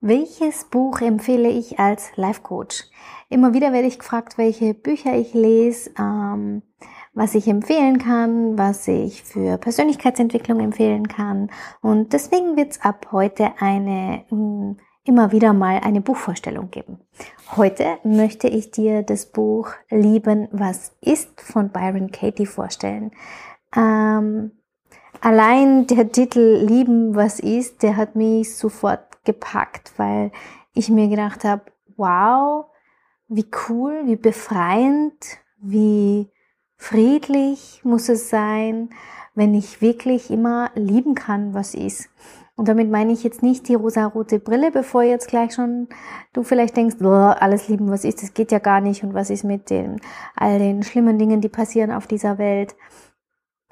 Welches Buch empfehle ich als Life Coach? Immer wieder werde ich gefragt, welche Bücher ich lese, ähm, was ich empfehlen kann, was ich für Persönlichkeitsentwicklung empfehlen kann. Und deswegen wird es ab heute eine mh, hm, immer wieder mal eine Buchvorstellung geben. Heute möchte ich dir das Buch Lieben, was ist von Byron Katie vorstellen. Ähm, allein der Titel Lieben, was ist, der hat mich sofort gepackt, weil ich mir gedacht habe, wow, wie cool, wie befreiend, wie friedlich muss es sein, wenn ich wirklich immer lieben kann, was ist. Und damit meine ich jetzt nicht die rosa-rote Brille, bevor jetzt gleich schon du vielleicht denkst, alles lieben, was ist, das geht ja gar nicht und was ist mit den all den schlimmen Dingen, die passieren auf dieser Welt.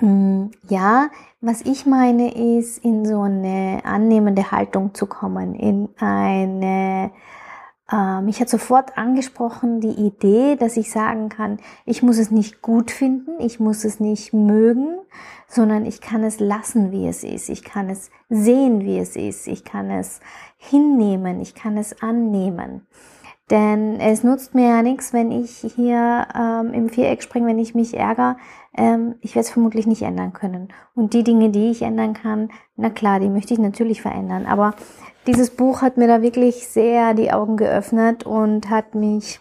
Mm, ja, was ich meine ist, in so eine annehmende Haltung zu kommen, in eine, äh, mich hat sofort angesprochen die Idee, dass ich sagen kann, ich muss es nicht gut finden, ich muss es nicht mögen, sondern ich kann es lassen, wie es ist, ich kann es sehen, wie es ist, ich kann es hinnehmen, ich kann es annehmen. Denn es nutzt mir ja nichts, wenn ich hier ähm, im Viereck springe, wenn ich mich ärgere. Ähm, ich werde es vermutlich nicht ändern können. Und die Dinge, die ich ändern kann, na klar, die möchte ich natürlich verändern. Aber dieses Buch hat mir da wirklich sehr die Augen geöffnet und hat mich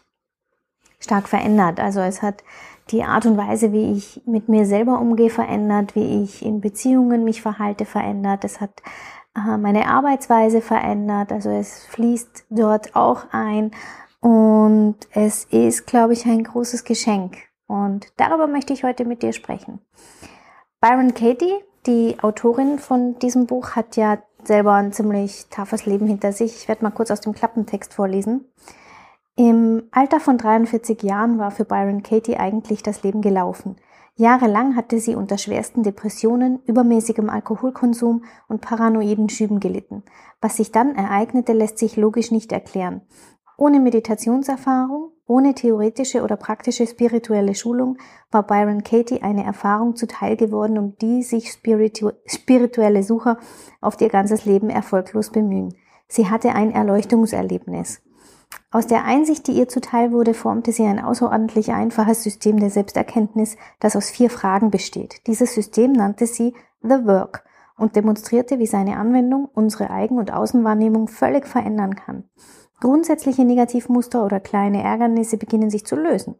stark verändert. Also es hat die Art und Weise, wie ich mit mir selber umgehe, verändert, wie ich in Beziehungen mich verhalte, verändert. Es hat meine Arbeitsweise verändert. Also es fließt dort auch ein und es ist, glaube ich, ein großes Geschenk. Und darüber möchte ich heute mit dir sprechen. Byron Katie, die Autorin von diesem Buch, hat ja selber ein ziemlich toughes Leben hinter sich. Ich werde mal kurz aus dem Klappentext vorlesen. Im Alter von 43 Jahren war für Byron Katie eigentlich das Leben gelaufen. Jahrelang hatte sie unter schwersten Depressionen, übermäßigem Alkoholkonsum und paranoiden Schüben gelitten. Was sich dann ereignete, lässt sich logisch nicht erklären. Ohne Meditationserfahrung, ohne theoretische oder praktische spirituelle Schulung war Byron Katie eine Erfahrung zuteil geworden, um die sich spiritu spirituelle Sucher auf ihr ganzes Leben erfolglos bemühen. Sie hatte ein Erleuchtungserlebnis. Aus der Einsicht, die ihr zuteil wurde, formte sie ein außerordentlich einfaches System der Selbsterkenntnis, das aus vier Fragen besteht. Dieses System nannte sie The Work und demonstrierte, wie seine Anwendung unsere Eigen- und Außenwahrnehmung völlig verändern kann. Grundsätzliche Negativmuster oder kleine Ärgernisse beginnen sich zu lösen.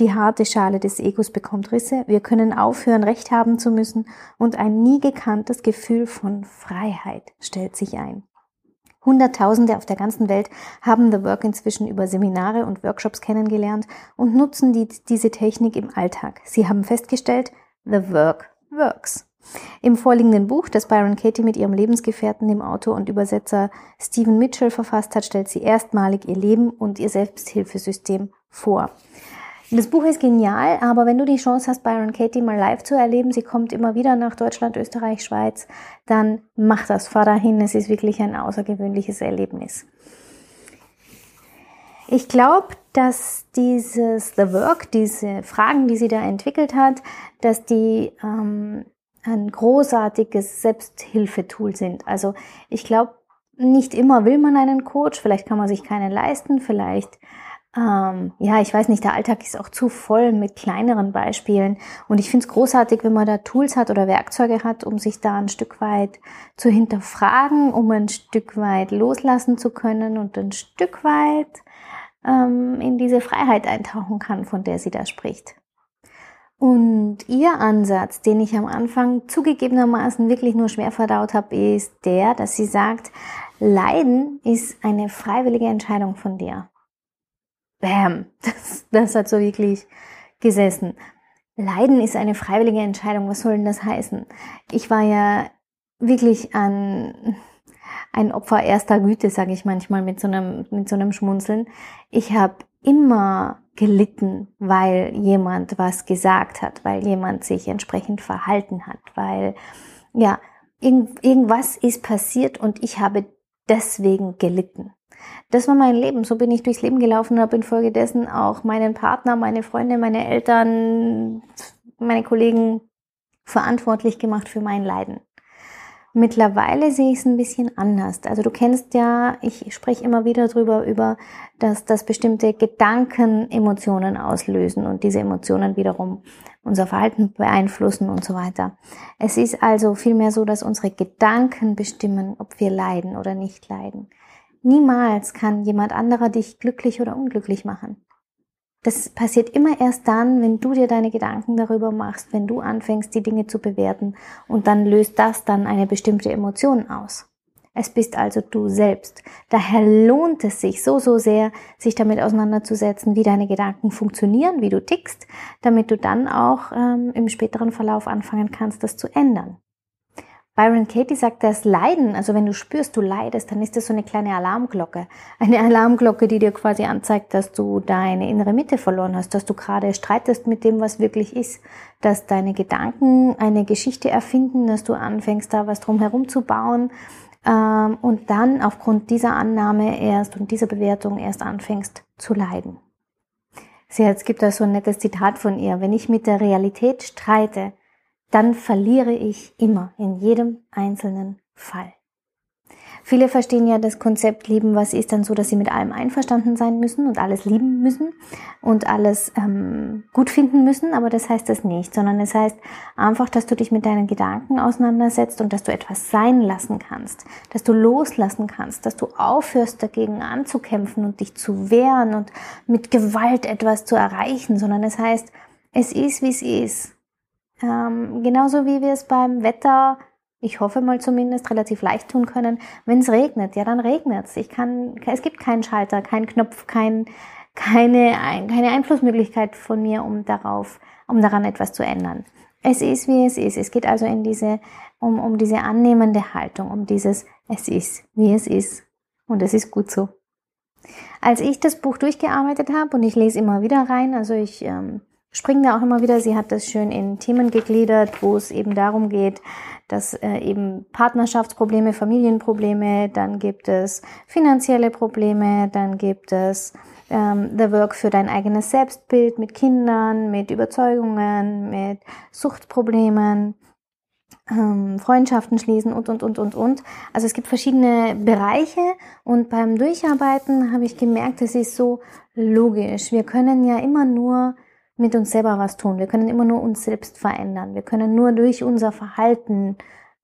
Die harte Schale des Egos bekommt Risse, wir können aufhören, Recht haben zu müssen und ein nie gekanntes Gefühl von Freiheit stellt sich ein. Hunderttausende auf der ganzen Welt haben The Work inzwischen über Seminare und Workshops kennengelernt und nutzen die, diese Technik im Alltag. Sie haben festgestellt, The Work works. Im vorliegenden Buch, das Byron Katie mit ihrem Lebensgefährten, dem Autor und Übersetzer Stephen Mitchell verfasst hat, stellt sie erstmalig ihr Leben und ihr Selbsthilfesystem vor. Das Buch ist genial, aber wenn du die Chance hast, Byron Katie mal live zu erleben, sie kommt immer wieder nach Deutschland, Österreich, Schweiz, dann mach das, fahr dahin. Es ist wirklich ein außergewöhnliches Erlebnis. Ich glaube, dass dieses The Work, diese Fragen, die sie da entwickelt hat, dass die ähm, ein großartiges Selbsthilfetool sind. Also ich glaube, nicht immer will man einen Coach, vielleicht kann man sich keinen leisten, vielleicht ähm, ja, ich weiß nicht, der Alltag ist auch zu voll mit kleineren Beispielen. Und ich finde es großartig, wenn man da Tools hat oder Werkzeuge hat, um sich da ein Stück weit zu hinterfragen, um ein Stück weit loslassen zu können und ein Stück weit ähm, in diese Freiheit eintauchen kann, von der sie da spricht. Und ihr Ansatz, den ich am Anfang zugegebenermaßen wirklich nur schwer verdaut habe, ist der, dass sie sagt, Leiden ist eine freiwillige Entscheidung von dir. Bam, das, das hat so wirklich gesessen. Leiden ist eine freiwillige Entscheidung. Was soll denn das heißen? Ich war ja wirklich an ein Opfer erster Güte, sage ich manchmal mit so einem mit so einem Schmunzeln. Ich habe immer gelitten, weil jemand was gesagt hat, weil jemand sich entsprechend verhalten hat, weil ja, irgend, irgendwas ist passiert und ich habe deswegen gelitten. Das war mein Leben. So bin ich durchs Leben gelaufen und habe infolgedessen auch meinen Partner, meine Freunde, meine Eltern, meine Kollegen verantwortlich gemacht für mein Leiden. Mittlerweile sehe ich es ein bisschen anders. Also du kennst ja, ich spreche immer wieder drüber, über, dass, dass bestimmte Gedanken Emotionen auslösen und diese Emotionen wiederum unser Verhalten beeinflussen und so weiter. Es ist also vielmehr so, dass unsere Gedanken bestimmen, ob wir leiden oder nicht leiden. Niemals kann jemand anderer dich glücklich oder unglücklich machen. Das passiert immer erst dann, wenn du dir deine Gedanken darüber machst, wenn du anfängst, die Dinge zu bewerten und dann löst das dann eine bestimmte Emotion aus. Es bist also du selbst. Daher lohnt es sich so, so sehr, sich damit auseinanderzusetzen, wie deine Gedanken funktionieren, wie du tickst, damit du dann auch ähm, im späteren Verlauf anfangen kannst, das zu ändern. Byron Katie sagt, das Leiden, also wenn du spürst, du leidest, dann ist das so eine kleine Alarmglocke. Eine Alarmglocke, die dir quasi anzeigt, dass du deine innere Mitte verloren hast, dass du gerade streitest mit dem, was wirklich ist, dass deine Gedanken eine Geschichte erfinden, dass du anfängst, da was drum herum zu bauen ähm, und dann aufgrund dieser Annahme erst und dieser Bewertung erst anfängst zu leiden. Sie, es gibt da so ein nettes Zitat von ihr. Wenn ich mit der Realität streite, dann verliere ich immer in jedem einzelnen Fall. Viele verstehen ja das Konzept lieben, was ist dann so, dass sie mit allem einverstanden sein müssen und alles lieben müssen und alles ähm, gut finden müssen, aber das heißt das nicht, sondern es das heißt einfach, dass du dich mit deinen Gedanken auseinandersetzt und dass du etwas sein lassen kannst, dass du loslassen kannst, dass du aufhörst dagegen anzukämpfen und dich zu wehren und mit Gewalt etwas zu erreichen, sondern es das heißt, es ist, wie es ist. Ähm, genauso wie wir es beim Wetter, ich hoffe mal zumindest, relativ leicht tun können. Wenn es regnet, ja, dann regnet es. Es gibt keinen Schalter, keinen Knopf, kein, keine, keine Einflussmöglichkeit von mir, um darauf, um daran etwas zu ändern. Es ist, wie es ist. Es geht also in diese, um, um diese annehmende Haltung, um dieses, es ist, wie es ist. Und es ist gut so. Als ich das Buch durchgearbeitet habe, und ich lese immer wieder rein, also ich ähm, springen da auch immer wieder. Sie hat das schön in Themen gegliedert, wo es eben darum geht, dass äh, eben Partnerschaftsprobleme, Familienprobleme, dann gibt es finanzielle Probleme, dann gibt es ähm, The Work für dein eigenes Selbstbild mit Kindern, mit Überzeugungen, mit Suchtproblemen, ähm, Freundschaften schließen und, und, und, und, und. Also es gibt verschiedene Bereiche und beim Durcharbeiten habe ich gemerkt, es ist so logisch. Wir können ja immer nur mit uns selber was tun. Wir können immer nur uns selbst verändern. Wir können nur durch unser Verhalten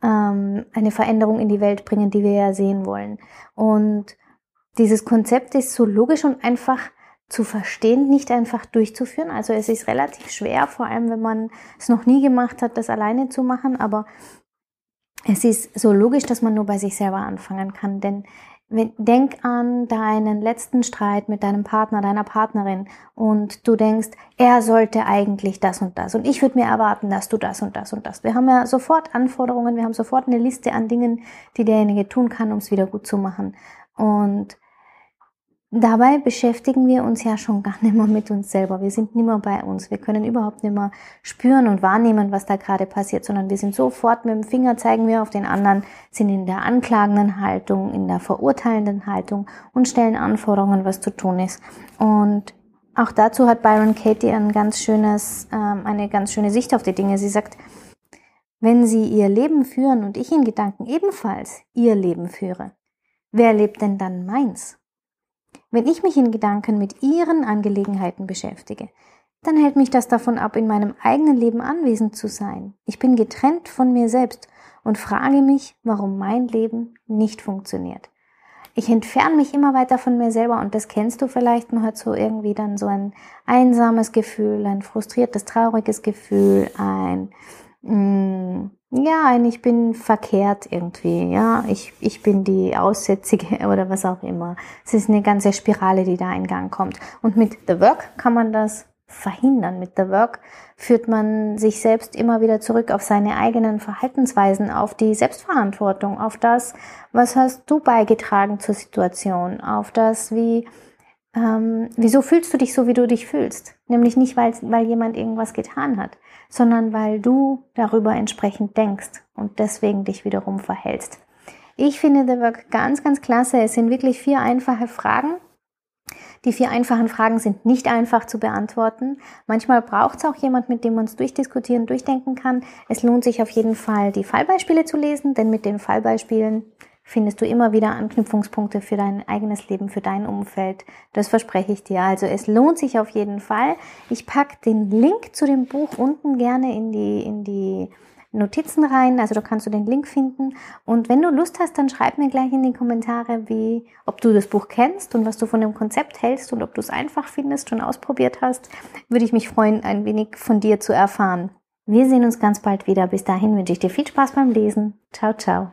ähm, eine Veränderung in die Welt bringen, die wir ja sehen wollen. Und dieses Konzept ist so logisch und einfach zu verstehen, nicht einfach durchzuführen. Also es ist relativ schwer, vor allem wenn man es noch nie gemacht hat, das alleine zu machen. Aber es ist so logisch, dass man nur bei sich selber anfangen kann. Denn Denk an deinen letzten Streit mit deinem Partner, deiner Partnerin und du denkst, er sollte eigentlich das und das und ich würde mir erwarten, dass du das und das und das. Wir haben ja sofort Anforderungen, wir haben sofort eine Liste an Dingen, die derjenige tun kann, um es wieder gut zu machen. Und Dabei beschäftigen wir uns ja schon gar nicht mehr mit uns selber. Wir sind nicht mehr bei uns. Wir können überhaupt nicht mehr spüren und wahrnehmen, was da gerade passiert, sondern wir sind sofort mit dem Finger zeigen wir auf den anderen, sind in der anklagenden Haltung, in der verurteilenden Haltung und stellen Anforderungen, was zu tun ist. Und auch dazu hat Byron Katie ein ganz schönes, ähm, eine ganz schöne Sicht auf die Dinge. Sie sagt, wenn Sie Ihr Leben führen und ich in Gedanken ebenfalls Ihr Leben führe, wer lebt denn dann meins? Wenn ich mich in Gedanken mit ihren Angelegenheiten beschäftige, dann hält mich das davon ab, in meinem eigenen Leben anwesend zu sein. Ich bin getrennt von mir selbst und frage mich, warum mein Leben nicht funktioniert. Ich entferne mich immer weiter von mir selber und das kennst du vielleicht. Man hat so irgendwie dann so ein einsames Gefühl, ein frustriertes, trauriges Gefühl, ein mh, ja, ich bin verkehrt irgendwie, ja, ich, ich bin die Aussätzige oder was auch immer. Es ist eine ganze Spirale, die da in Gang kommt. Und mit The Work kann man das verhindern. Mit The Work führt man sich selbst immer wieder zurück auf seine eigenen Verhaltensweisen, auf die Selbstverantwortung, auf das, was hast du beigetragen zur Situation, auf das, wie ähm, wieso fühlst du dich so, wie du dich fühlst? Nämlich nicht, weil, weil jemand irgendwas getan hat, sondern weil du darüber entsprechend denkst und deswegen dich wiederum verhältst. Ich finde The Work ganz, ganz klasse. Es sind wirklich vier einfache Fragen. Die vier einfachen Fragen sind nicht einfach zu beantworten. Manchmal braucht es auch jemand, mit dem man es durchdiskutieren, durchdenken kann. Es lohnt sich auf jeden Fall, die Fallbeispiele zu lesen, denn mit den Fallbeispielen findest du immer wieder Anknüpfungspunkte für dein eigenes Leben, für dein Umfeld. Das verspreche ich dir. Also es lohnt sich auf jeden Fall. Ich packe den Link zu dem Buch unten gerne in die, in die Notizen rein, also da kannst du den Link finden. Und wenn du Lust hast, dann schreib mir gleich in die Kommentare, wie, ob du das Buch kennst und was du von dem Konzept hältst und ob du es einfach findest, schon ausprobiert hast. Würde ich mich freuen, ein wenig von dir zu erfahren. Wir sehen uns ganz bald wieder. Bis dahin wünsche ich dir viel Spaß beim Lesen. Ciao, ciao.